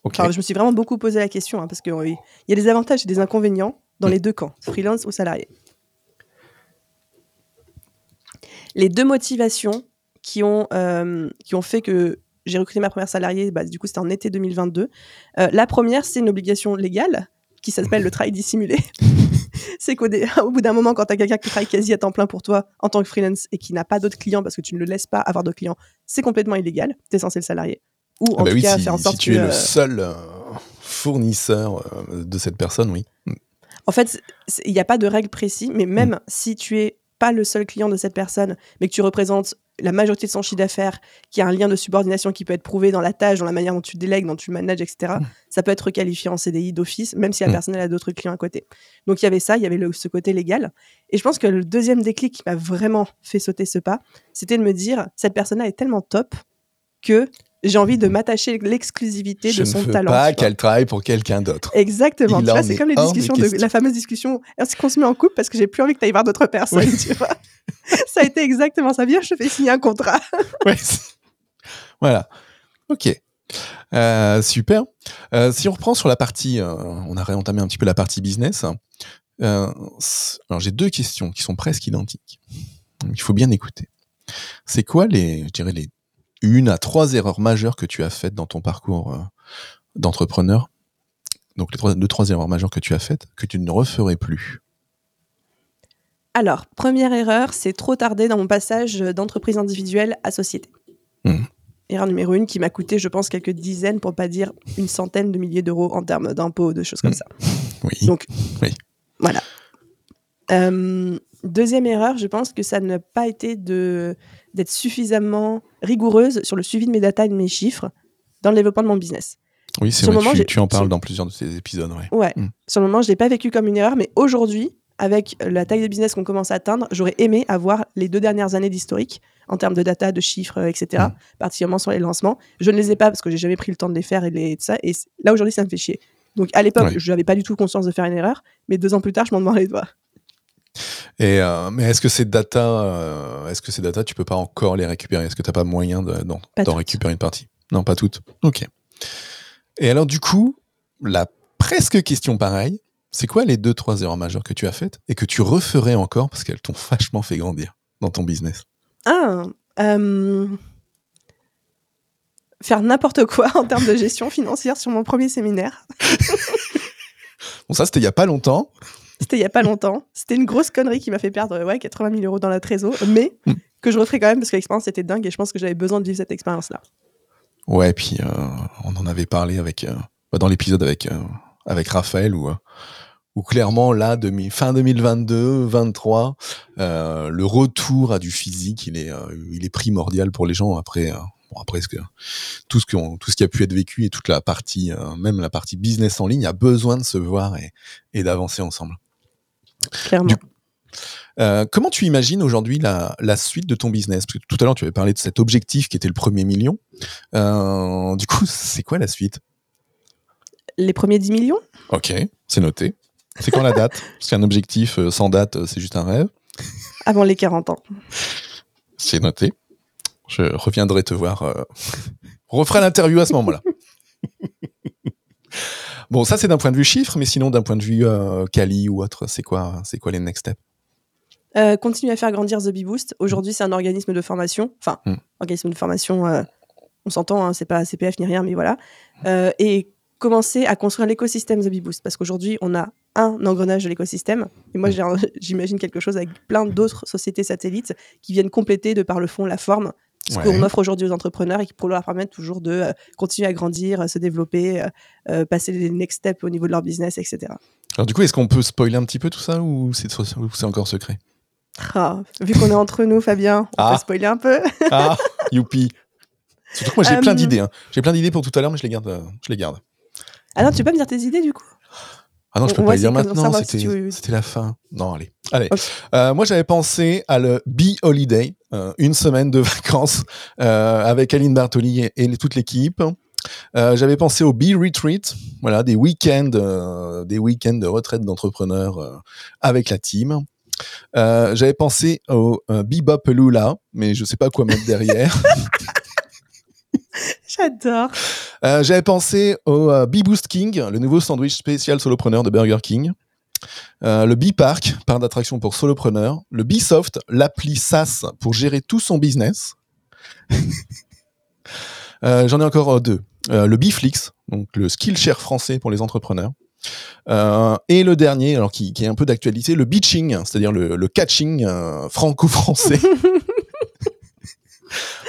je me suis vraiment beaucoup posé la question, hein, parce qu'il y a des avantages et des inconvénients dans mm. les deux camps, freelance ou salarié. Les deux motivations qui ont, euh, qui ont fait que j'ai recruté ma première salariée, bah, du coup c'était en été 2022. Euh, la première, c'est une obligation légale qui s'appelle le travail dissimulé. c'est qu'au bout d'un moment, quand tu as quelqu'un qui travaille quasi à temps plein pour toi en tant que freelance et qui n'a pas d'autres clients parce que tu ne le laisses pas avoir d'autres clients, c'est complètement illégal. Tu es censé le salarier. Ou ah en bah tout cas, faire en sorte si tu es le seul euh, fournisseur euh, de cette personne, oui. En fait, il n'y a pas de règle précise, mais même mm. si tu es pas le seul client de cette personne, mais que tu représentes la majorité de son chiffre d'affaires, qui a un lien de subordination qui peut être prouvé dans la tâche, dans la manière dont tu délègues, dont tu manages, etc., Mm. ça peut être requalifié en CDI d'office, même si la Mm. personne elle a d'autres clients à côté. Donc il y avait ça, il y avait le- ce côté légal. Et je pense que le deuxième déclic qui m'a vraiment fait sauter ce pas, c'était de me dire, cette personne-là est tellement top que j'ai envie de m'attacher l'exclusivité de ne son veux talent. pas qu'elle travaille pour quelqu'un d'autre. Exactement. Il tu vois, c'est est comme les discussions de la fameuse discussion est-ce qu'on se met en couple parce que j'ai plus envie que tu ailles voir d'autres personnes, Oui. tu vois. ça a été exactement ça. Bien, je te fais signer un contrat. Ouais, voilà. Ok. Euh, super. Euh, si on reprend sur la partie, euh, on a réentamé un petit peu la partie business. C- alors j'ai deux questions qui sont presque identiques. Il faut bien écouter. C'est quoi les, je dirais les une à trois erreurs majeures que tu as faites dans ton parcours euh, d'entrepreneur Donc les trois, deux trois erreurs majeures que tu as faites que tu ne referais plus. Alors, première erreur, c'est trop tardé dans mon passage d'entreprise individuelle à société. Mhm. Erreur numéro une qui m'a coûté, je pense, quelques dizaines, pour pas dire une centaine de milliers d'euros en termes d'impôts, de choses comme Mhm. ça. Oui. Donc, Oui. voilà. Euh, deuxième erreur, je pense que ça n'a pas été de d'être suffisamment rigoureuse sur le suivi de mes datas et de mes chiffres dans le développement de mon business. oui, c'est vrai. moment, Tu, tu en parles dans plusieurs de tes épisodes. Ouais. Ouais. Mm. Sur le moment, je l'ai pas vécu comme une erreur, mais aujourd'hui, avec la taille de business qu'on commence à atteindre, j'aurais aimé avoir les deux dernières années d'historique en termes de data, de chiffres, etc. Mm. Particulièrement sur les lancements. Je ne les ai pas parce que j'ai jamais pris le temps de les faire et les, de ça. Et là aujourd'hui, ça me fait chier. Donc à l'époque, Ouais. je n'avais pas du tout conscience de faire une erreur, mais deux ans plus tard, je m'en demande les doigts. Et euh, mais est-ce que ces data, euh, est-ce que ces data, tu peux pas encore les récupérer? Est-ce que t'as pas moyen de- d'en récupérer une partie? Non, pas toutes. Ok. Et alors du coup, la presque question pareille, c'est quoi les deux trois erreurs majeures que tu as faites et que tu referais encore parce qu'elles t'ont vachement fait grandir dans ton business? Ah, euh, faire n'importe quoi en termes de gestion financière sur mon premier séminaire. Bon, ça c'était il y a pas longtemps. C'était il y a pas longtemps. C'était une grosse connerie qui m'a fait perdre ouais, 80 000 euros dans la trésor, mais Mm. que je referai quand même parce que l'expérience était dingue et je pense que j'avais besoin de vivre cette expérience-là. Ouais, puis euh, on en avait parlé avec euh, bah, dans l'épisode avec euh, avec Raphaël où où clairement là demi, fin 2022 23 euh, le retour à du physique il est il est primordial pour les gens après après ce que tout ce qu'on tout ce qui a pu être vécu et toute la partie euh, même la partie business en ligne a besoin de se voir et, et d'avancer ensemble. Clairement. Du- Euh, comment tu imagines aujourd'hui la, la suite de ton business? Parce que tout à l'heure tu avais parlé de cet objectif qui était le premier million. Euh, du coup, c'est quoi la suite? Les premiers 10 millions? Ok, c'est noté. C'est quand la date? Parce qu'un objectif euh, sans date, c'est juste un rêve. avant les 40 ans. C'est noté. Je reviendrai te voir. euh, On refera l'interview à ce moment-là. Bon, ça c'est d'un point de vue chiffre, mais sinon d'un point de vue euh, Kali ou autre, c'est quoi, c'est quoi les next steps? Euh, continuer à faire grandir The Bee Boost. Aujourd'hui, c'est un organisme de formation. Enfin, Mm. organisme de formation, euh, on s'entend, hein, c'est pas CPF ni rien, mais voilà. Euh, et commencer à construire l'écosystème The Bee Boost. Parce qu'aujourd'hui, on a un engrenage de l'écosystème. Et moi, un- j'imagine quelque chose avec plein d'autres sociétés satellites qui viennent compléter de par le fond la forme ce Ouais. qu'on offre aujourd'hui aux entrepreneurs et qui pour leur permettre toujours de euh, continuer à grandir, euh, se développer, euh, passer les next steps au niveau de leur business, etc. Alors du coup, est-ce qu'on peut spoiler un petit peu tout ça ou c'est encore secret? Ah, vu qu'on est entre nous, Fabien, on Ah. peut spoiler un peu. Ah, youpi Surtout que moi j'ai plein d'idées. hein. J'ai plein d'idées pour tout à l'heure, mais je les garde. je les garde. Ah non, tu peux pas me dire tes idées du coup? Ah non, je peux on pas le dire maintenant. si C'était tu la fin. Non, allez. Allez. Euh, moi, j'avais pensé à le Be Holiday, euh, une semaine de vacances euh, avec Aline Bartoli et, et toute l'équipe. J'avais pensé au Be Retreat, voilà, des week-ends, des week-ends de retraite d'entrepreneurs avec la team. J'avais pensé au euh, Bebop Lula, mais je sais pas quoi mettre derrière. J'adore. Euh, J'avais pensé au euh, Bee Boost King, le nouveau sandwich spécial solopreneur de Burger King. Euh, le Bee Park, parc d'attraction pour solopreneurs. Le Bee Soft, l'appli SaaS pour gérer tout son business. Euh, J'en ai encore euh, deux. Le Beeflix, donc le Skillshare français pour les entrepreneurs. Euh, et le dernier, alors qui, qui est un peu d'actualité, le beaching, c'est-à-dire le, le catching franco-français,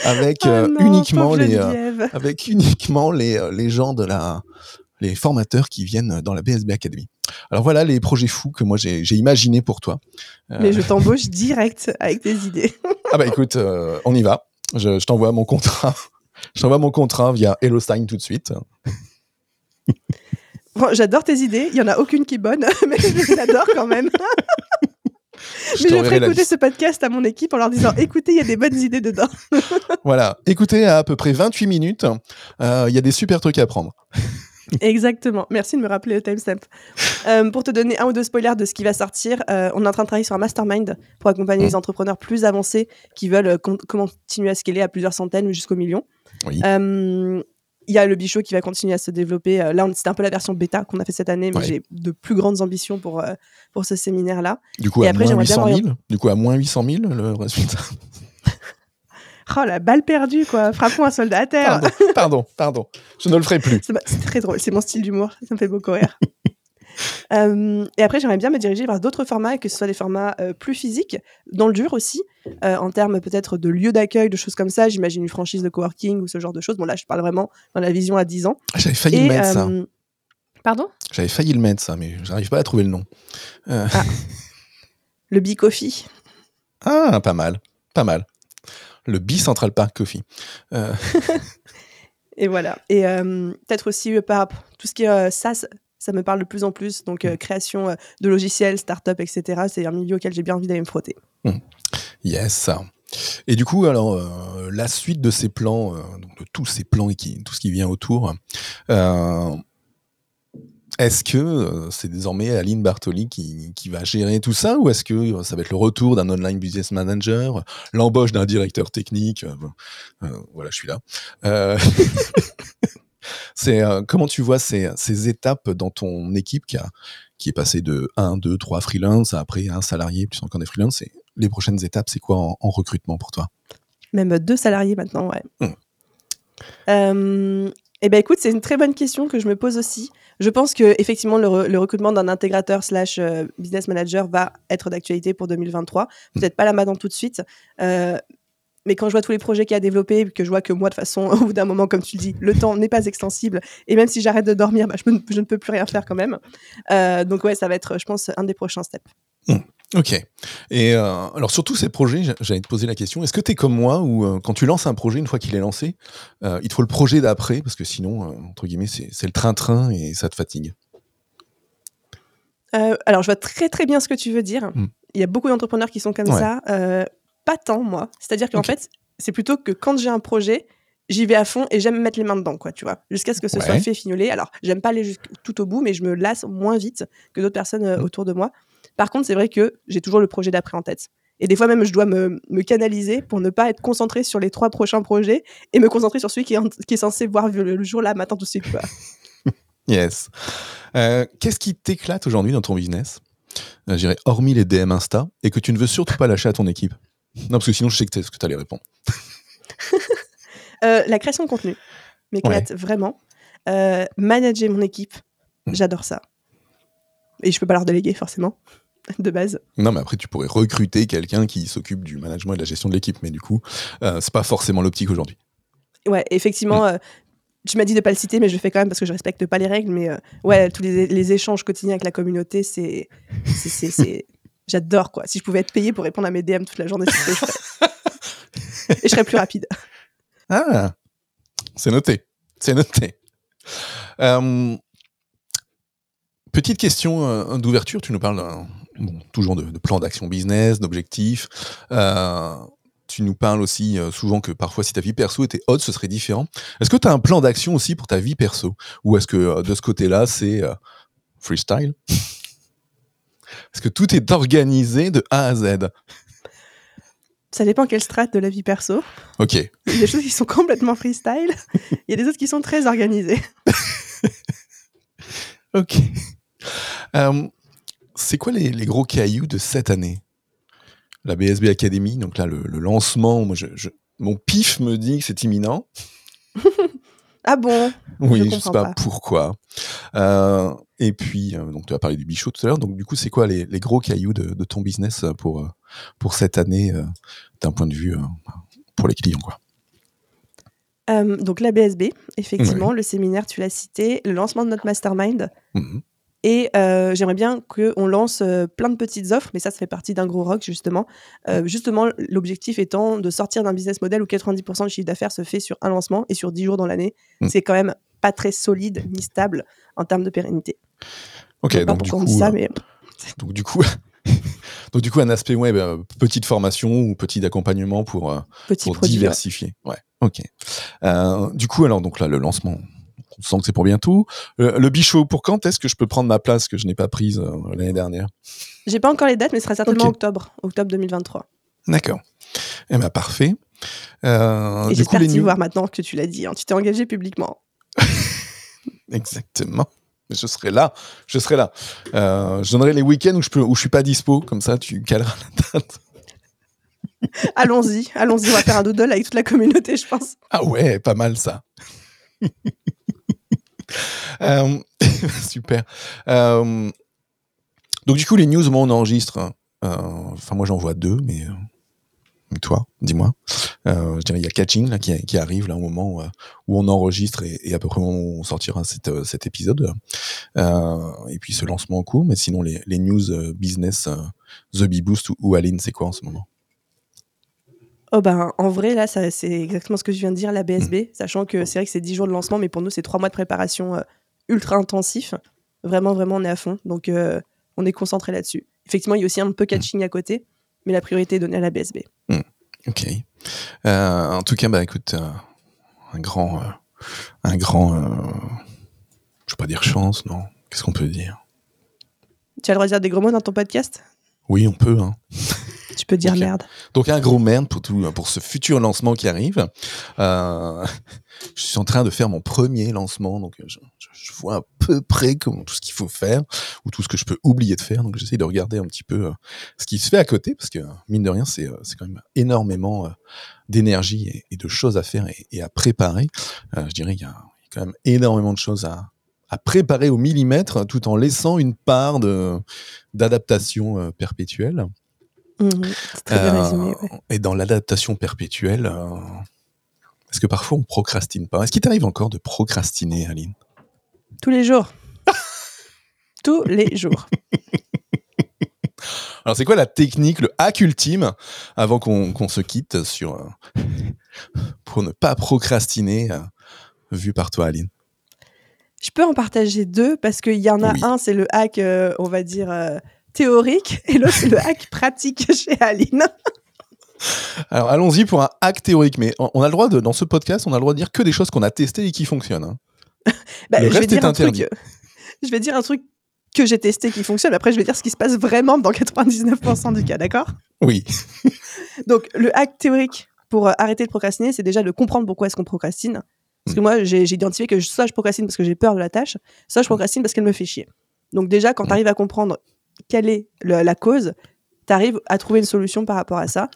avec Oh euh, non, uniquement les, euh, avec uniquement les, euh, les gens de la les formateurs qui viennent dans la BSB Academy. Alors voilà les projets fous que moi j'ai imaginés pour toi. Euh, Mais je t'embauche direct avec tes idées. ah bah écoute, euh, on y va. Je, t'envoie mon contrat. Je t'envoie mon contrat via HelloSign tout de suite. J'adore tes idées. Il y en a aucune qui est bonne, mais je quand même. Mais je ferai écouter ce podcast à mon équipe en leur disant écoutez, il y a des bonnes idées dedans. voilà, écoutez à à peu près 28 minutes, euh, il y a des super trucs à apprendre. Exactement. Merci de me rappeler le timestamp. Euh, pour te donner un ou deux spoilers de ce qui va sortir, euh, on est en train de travailler sur un mastermind pour accompagner mm. les entrepreneurs plus avancés qui veulent continuer à scaler à plusieurs centaines jusqu'au million. Oui il y a le bichot qui va continuer à se développer. Euh, là, c'était un peu la version bêta qu'on a fait cette année, mais j'ai de plus grandes ambitions pour, euh, pour ce séminaire-là. Du coup, à moins 800 000 Du coup, à moins 800 000, le résultat Oh, la balle perdue, quoi. Frappons un soldat à terre. Pardon, pardon, pardon. Je ne le ferai plus. C'est très drôle. C'est mon style d'humour. Ça me fait beaucoup rire. Euh, et après, j'aimerais bien me diriger vers d'autres formats, que ce soit des formats euh, plus physiques, dans le dur aussi, euh, en termes peut-être de lieux d'accueil, de choses comme ça. J'imagine une franchise de coworking ou ce genre de choses. Bon, là, je parle vraiment dans la vision à 10 ans. Ah, j'avais failli le mettre, ça. Pardon? J'avais failli le mettre, ça, mais j'arrive pas à trouver le nom. Ah. Le B-Coffee. Ah, pas mal. Pas mal. Le B-Central Park Coffee. et voilà. Et peut-être aussi par tout ce qui est SaaS, ça me parle de plus en plus. Donc, euh, mm. création euh, de logiciels, start-up, etc. C'est un milieu auquel j'ai bien envie d'aller me frotter. Mm. Yes. Et du coup, alors, euh, la suite de ces plans, donc de tous ces plans et qui, tout ce qui vient autour, est-ce que c'est désormais Aline Bartoli qui, qui, va gérer tout ça ou est-ce que ça va être le retour d'un online business manager, l'embauche d'un directeur technique Voilà, je suis là. C'est euh, comment tu vois ces, ces, étapes dans ton équipe qui, a, qui est passée de 1, 2, 3 freelance à après un salarié, plus encore des freelances. Et les prochaines étapes, c'est quoi en, recrutement pour toi? Même deux salariés maintenant, ouais. Mmh. Euh, eh ben écoute, c'est une très bonne question que je me pose aussi. Je pense que effectivement le, le recrutement d'un intégrateur slash euh, business manager va être d'actualité pour 2023. Mmh. Peut-être pas là maintenant tout de suite, euh, mais quand je vois tous les projets qu'il a développés, que je vois que moi, de façon, au bout d'un moment, comme tu le dis, le temps n'est pas extensible, et même si j'arrête de dormir, bah, je, ne peux plus rien faire quand même. Euh, donc ouais, ça va être, je pense, un des prochains steps. Mmh. Ok. Et euh, alors sur tous ces projets, j'allais te poser la question, est-ce que tu es comme moi, ou euh, quand tu lances un projet, une fois qu'il est lancé, il te faut le projet d'après, parce que sinon, entre guillemets, c'est le train-train et ça te fatigue? Alors, je vois très très bien ce que tu veux dire. Mmh. Il y a beaucoup d'entrepreneurs qui sont comme ça pas tant, moi. C'est-à-dire qu'en fait, c'est plutôt que quand j'ai un projet, j'y vais à fond et j'aime mettre les mains dedans, quoi, tu vois, jusqu'à ce que ce soit fait, fignolé. Alors, j'aime pas aller tout au bout, mais je me lasse moins vite que d'autres personnes euh, mmh. autour de moi. Par contre, c'est vrai que j'ai toujours le projet d'après en tête. Et des fois même, je dois me, canaliser pour ne pas être concentré sur les trois prochains projets et me concentrer sur celui qui est, qui est censé voir le, jour là, matin, tout de suite. Quoi. yes. Euh, qu'est-ce qui t'éclate aujourd'hui dans ton business? Euh, J'irais hormis les DM Insta et que tu ne veux surtout pas lâcher à ton équipe? Non, parce que sinon, je sais que ce que tu allais répondre. Euh, la création de contenu m'éclate vraiment. Euh, manager mon équipe, hmm. j'adore ça. Et je peux pas leur déléguer, forcément, de base. Non, mais après, tu pourrais recruter quelqu'un qui s'occupe du management et de la gestion de l'équipe. Mais du coup, euh, c'est pas forcément l'optique aujourd'hui. Ouais, effectivement, hmm. tu m'as dit de pas le citer, mais je le fais quand même parce que je respecte pas les règles. Mais ouais, tous les, les, échanges quotidiens avec la communauté, c'est J'adore, quoi. Si je pouvais être payé pour répondre à mes DM toute la journée, je Et je serais plus rapide. Ah, c'est noté. C'est noté. Euh, petite question euh, d'ouverture. Tu nous parles euh, toujours de, plan d'action business, d'objectifs. tu nous parles aussi souvent que parfois, si ta vie perso était haute, ce serait différent. Est-ce que tu as un plan d'action aussi pour ta vie perso? Ou est-ce que de ce côté-là, c'est freestyle? Parce que tout est organisé de A à Z. Ça dépend quelle strate de la vie perso. Ok. Il y a des choses qui sont complètement freestyle. Il y a des autres qui sont très organisées. ok. Euh, c'est quoi les, gros cailloux de cette année? La BSB Academy, donc là, le, lancement, moi, mon pif me dit que c'est imminent. Ah bon? Oui, je ne sais pas, pourquoi. Euh, et puis, euh, donc tu as parlé du bichot tout à l'heure. Donc du coup, c'est quoi les, gros cailloux de, ton business pour, euh, pour cette année d'un point de vue pour les clients quoi? Donc la BSB, effectivement, le séminaire, tu l'as cité, le lancement de notre mastermind. Mmh Et euh, j'aimerais bien qu'on lance euh, plein de petites offres, mais ça, ça fait partie d'un gros rock, justement. Euh, justement, l'objectif étant de sortir d'un business model où 90% du chiffre d'affaires se fait sur un lancement et sur 10 jours dans l'année. Mm. C'est quand même pas très solide ni stable en termes de pérennité. Ok, donc du, on coup, dit ça, mais donc du coup, donc du coup, un aspect web, euh, petite formation ou petit accompagnement pour, euh, petit pour produit. ouais. diversifier. Ouais, ok. Euh, du coup, alors, donc là, le lancement, on sent que c'est pour bientôt. Euh, le bichot, pour quand est-ce que je peux prendre ma place que je n'ai pas prise euh, l'année dernière? J'ai pas encore les dates, mais ce sera certainement octobre, octobre 2023. D'accord. Eh ben parfait. Euh, et j'espère t'y voir maintenant que tu l'as dit. hein. Tu t'es engagé publiquement. Exactement. Je serai là. Je serai là. Euh, je donnerai les week-ends où je peux, où je suis pas dispo. Comme ça, tu caleras la date. Allons-y, allons-y, on va faire un doodle avec toute la communauté, je pense. Ah ouais, pas mal ça. Euh, super. Euh, donc du coup, les news, moi, on enregistre. hein. Euh, Enfin, moi, j'en vois deux, mais, toi, dis-moi. Je dirais, il y a Catching qui, arrive là au moment où, on enregistre et, à peu près où on sortira cet, épisode. Et puis ce lancement en cours. Mais sinon, les, news business, The Bee Boost ou, ou Aline, c'est quoi en ce moment? Oh ben, en vrai, là, ça- c'est exactement ce que je viens de dire, la Mm. BSB, sachant que c'est vrai que c'est 10 jours de lancement, mais pour nous, c'est 3 mois de préparation euh, ultra intensif. Vraiment, vraiment, on est à fond. Donc, euh, on est concentré là-dessus. Effectivement, il y a aussi un Mm. peu catching à côté, mais la priorité est donnée à la BSB. Ok. Euh, en tout cas, bah écoute, un grand, un grand, je vais pas dire chance, non. Qu'est-ce qu'on peut dire? Tu as le droit de dire des gros mots dans ton podcast? Oui, on peut. Hein. Tu peux dire merde. Donc un gros merde pour tout, pour ce futur lancement qui arrive. Euh, je suis en train de faire mon premier lancement, donc je, vois à peu près comment, tout ce qu'il faut faire ou tout ce que je peux oublier de faire. Donc j'essaie de regarder un petit peu euh, ce qui se fait à côté, parce que mine de rien, c'est euh, c'est quand même énormément euh, d'énergie et, et de choses à faire et, et à préparer. Je dirais qu'il y, a il y a quand même énormément de choses à, à préparer au millimètre, tout en laissant une part de d'adaptation euh, perpétuelle. Mhm, C'est très bien Euh, résumé. ouais. Et dans l'adaptation perpétuelle, euh, est-ce que parfois on procrastine pas? Est-ce qu'il t'arrive encore de procrastiner, Aline? Tous les jours. Tous les jours. Alors c'est quoi la technique, le hack ultime, avant qu'on se quitte sur euh, pour ne pas procrastiner, euh, vu par toi, Aline? Je peux en partager deux parce qu'il y en a Oui. un, c'est le hack, euh, on va dire, théorique, et l'autre, c'est le hack pratique chez Aline. Alors allons-y pour un hack théorique, mais on a le droit de, dans ce podcast, on a le droit de dire que des choses qu'on a testées et qui fonctionnent. hein. Bah, Le je vais reste dire est un truc, interdit. je vais dire un truc que j'ai testé qui fonctionne. Après, je vais dire ce qui se passe vraiment dans 99% du cas, d'accord? Oui. Donc, le hack théorique pour euh, arrêter de procrastiner, c'est déjà de comprendre pourquoi est-ce qu'on procrastine. Parce que moi, j'ai identifié que je- soit je procrastine parce que j'ai peur de la tâche, soit je procrastine parce qu'elle me fait chier. Donc déjà, quand tu arrives à comprendre quelle est le- la cause, tu arrives à trouver une solution par rapport à ça.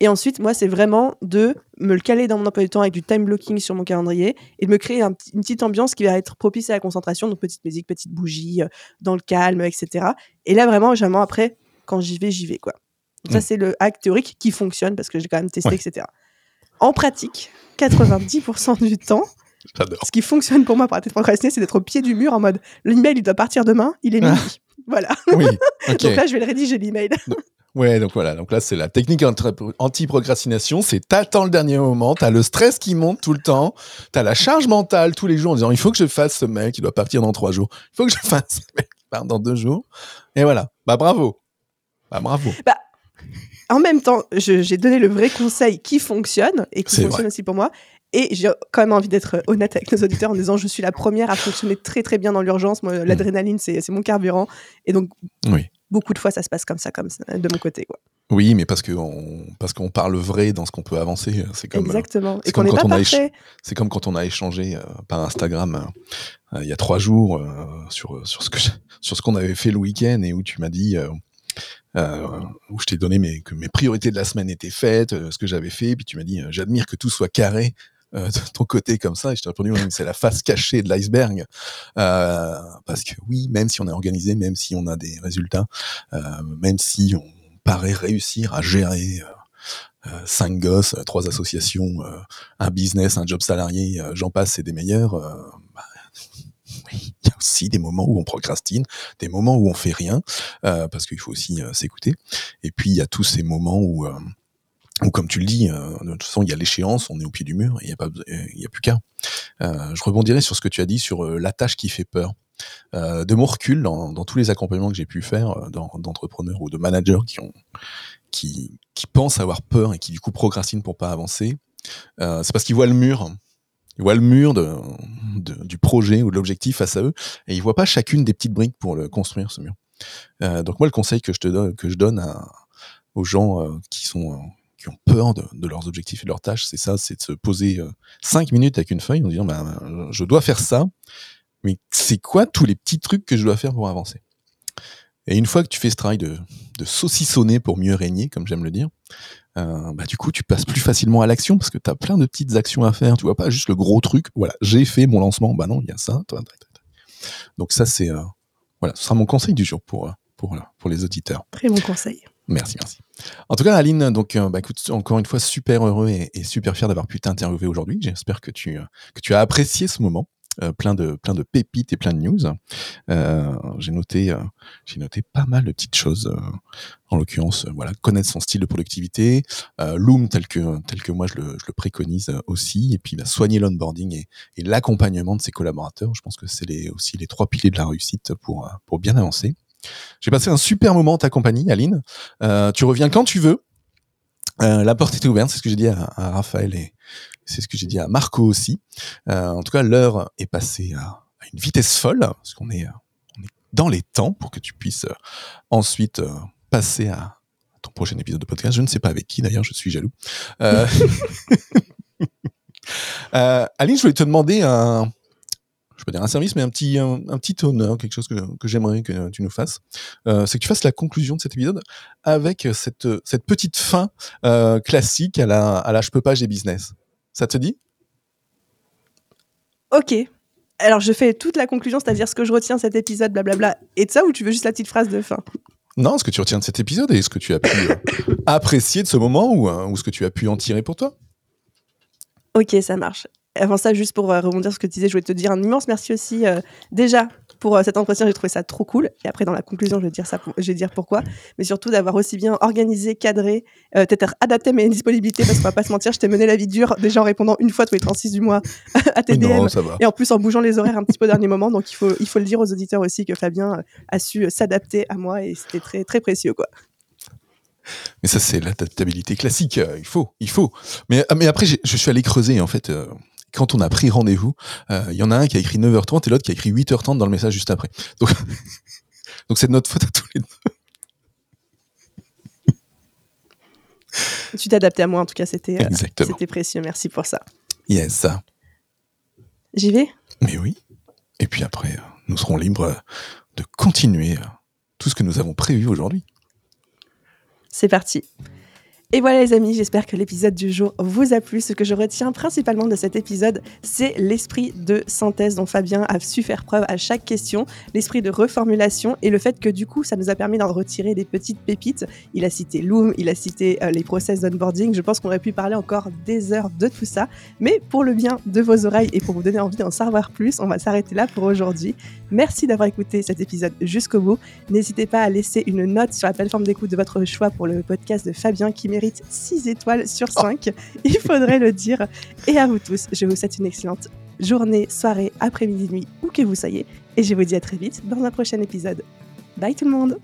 Et ensuite, moi, c'est vraiment de me le caler dans mon emploi du temps avec du time blocking sur mon calendrier et de me créer un une petite ambiance qui va être propice à la concentration, donc petite musique, petite bougie, euh, dans le calme, etc. Et là, vraiment, vraiment après, quand j'y vais, j'y vais, quoi. Donc ça, Mm. c'est le hack théorique qui fonctionne parce que j'ai quand même testé, Ouais. etc. En pratique, 90% du temps, ce qui fonctionne pour moi pour arrêter de procrastiner, c'est d'être au pied du mur en mode l'email, il doit partir demain, il est midi. Voilà. Oui. Donc là, je vais le rédiger, l'email. Ouais, donc voilà. Donc là, c'est la technique anti- anti-procrastination. C'est t'attends le dernier moment, t'as le stress qui monte tout le temps, t'as la charge mentale tous les jours en disant il faut que je fasse ce mail qui doit partir dans trois jours, il faut que je fasse ce mail qui part dans deux jours. Et voilà. Bah bravo. Bah bravo. En même temps, j'ai donné le vrai conseil qui fonctionne et qui fonctionne vrai. aussi pour moi. Et j'ai quand même envie d'être honnête avec nos auditeurs en disant je suis la première à fonctionner très très bien dans l'urgence. Moi, l'adrénaline, c'est c'est mon carburant. Et donc, Mm. Oui. beaucoup de fois, ça se passe comme ça, comme ça, de mon côté. Quoi. Oui, mais parce que on, parce qu'on parle vrai dans ce qu'on peut avancer. C'est comme Exactement. c'est Et qu'on comme n'est quand pas on parfait. c'est comme quand on a échangé euh, par Instagram euh, il y a trois jours euh, sur sur ce que sur ce qu'on avait fait le week-end et où tu m'as dit où je t'ai donné mes que mes priorités de la semaine étaient faites, ce que j'avais fait, puis tu m'as dit j'admire que tout soit carré de ton côté comme ça et je t'ai répondu c'est la face cachée de l'iceberg Euh, parce que oui même si on est organisé même si on a des résultats euh, même si on paraît réussir à gérer euh, euh, cinq gosses, euh, trois associations, euh, un business, un job salarié, euh, j'en passe, c'est des meilleurs. euh, bah, il y a aussi des moments où on procrastine, des moments où on fait rien, parce qu'il faut aussi s'écouter. Et puis il y a tous ces moments où ou comme tu le dis, euh, de toute façon, il y a l'échéance, on est au pied du mur, il n'y a, pas, il y a plus qu'à. Euh, je rebondirai sur ce que tu as dit sur euh, la tâche qui fait peur. Euh, de mon recul, dans, dans tous les accompagnements que j'ai pu faire euh, d'entrepreneurs ou de managers qui, ont, qui, qui pensent avoir peur et qui du coup procrastinent pour pas avancer, c'est parce qu'ils voient le mur. Ils voient le mur de, de, du projet ou de l'objectif face à eux et ils voient pas chacune des petites briques pour le construire ce mur. donc moi, le conseil que je te donne, que je donne à, aux gens qui sont qui ont peur de, leurs objectifs et de leurs tâches, c'est ça, c'est de se poser euh, cinq minutes avec une feuille en disant bah, je dois faire ça, mais c'est quoi tous les petits trucs que je dois faire pour avancer? Et une fois que tu fais ce travail de, saucissonner pour mieux régner, comme j'aime le dire, euh, bah, du coup, tu passes plus facilement à l'action parce que tu as plein de petites actions à faire. Tu vois pas juste le gros truc. Voilà, j'ai fait mon lancement. Bah non, il y a ça. Donc ça, c'est euh, voilà, ce sera mon conseil du jour pour pour pour les auditeurs. Très bon conseil. Merci, merci. En tout cas, Aline, donc, euh, bah, écoute, encore une fois, super heureux et, super fier d'avoir pu t'interviewer aujourd'hui. J'espère que tu, que tu as apprécié ce moment. Euh, plein de plein de pépites et plein de news. Euh, j'ai noté j'ai noté pas mal de petites choses. en l'occurrence, voilà, connaître son style de productivité, Loom tel que tel que moi je le, je le préconise aussi, et puis bah, soigner l'onboarding et, et l'accompagnement de ses collaborateurs. Je pense que c'est les, aussi les trois piliers de la réussite pour pour bien avancer. J'ai passé un super moment en ta compagnie, Aline. Euh, tu reviens quand tu veux. Euh, la porte est ouverte, c'est ce que j'ai dit à, Raphaël et c'est ce que j'ai dit à Marco aussi. Euh, en tout cas, l'heure est passée à, une vitesse folle, parce qu'on est, on est dans les temps pour que tu puisses ensuite passer à ton prochain épisode de podcast. Je ne sais pas avec qui d'ailleurs, je suis jaloux. Aline, je voulais te demander un, je peux dire un service, mais un petit, un, petit honneur, quelque chose que, que j'aimerais que tu nous fasses. Euh, c'est que tu fasses la conclusion de cet épisode avec cette, cette petite fin euh, classique à la, à la je peux pas, j'ai business. Ça te dit? Ok. Alors je fais toute la conclusion, c'est-à-dire ce que je retiens de cet épisode, blablabla, et de ça, ou tu veux juste la petite phrase de fin? Non, ce que tu retiens de cet épisode et ce que tu as pu euh, apprécier de ce moment ou, ou ce que tu as pu en tirer pour toi. Ok, ça marche. Avant ça, juste pour euh, rebondir sur ce que tu disais, je voulais te dire un immense merci aussi euh, déjà pour euh, cet entretien. J'ai trouvé ça trop cool. Et après, dans la conclusion, je vais dire ça, je vais dire pourquoi. Mais surtout d'avoir aussi bien organisé, cadré, peut-être adapté mes disponibilités parce qu'on va pas se mentir, je t'ai mené la vie dure déjà en répondant une fois tous les 36 du mois à tes DM et en plus en bougeant les horaires un petit peu au dernier moment. Donc il faut il faut le dire aux auditeurs aussi que Fabien a su s'adapter à moi et c'était très très précieux quoi. Mais ça, c'est l'adaptabilité classique. il faut, il faut. Mais, mais après, je suis allé creuser, en fait quand on a pris rendez-vous, euh, il y en a un qui a écrit 9h30 et l'autre qui a écrit 8h30 dans le message juste après. Donc, donc c'est de notre faute à tous les deux. Tu t'es adapté à moi, en tout cas, c'était euh, c'était précieux. Merci pour ça. Yes. J'y vais? Mais oui. Et puis après, nous serons libres de continuer tout ce que nous avons prévu aujourd'hui. C'est parti. Et voilà les amis, j'espère que l'épisode du jour vous a plu. Ce que je retiens principalement de cet épisode, c'est l'esprit de synthèse dont Fabien a su faire preuve à chaque question, l'esprit de reformulation et le fait que du coup, ça nous a permis d'en retirer des petites pépites. Il a cité Loom, il a cité euh, les process d'onboarding. Je pense qu'on aurait pu parler encore des heures de tout ça. Mais pour le bien de vos oreilles et pour vous donner envie d'en savoir plus, on va s'arrêter là pour aujourd'hui. Merci d'avoir écouté cet épisode jusqu'au bout. N'hésitez pas à laisser une note sur la plateforme d'écoute de votre choix pour le podcast de Fabien qui mérite 6 étoiles sur 5. Il faudrait le dire. Et à vous tous, je vous souhaite une excellente journée, soirée, après-midi, nuit, où que vous soyez. Et je vous dis à très vite dans un prochain épisode. Bye tout le monde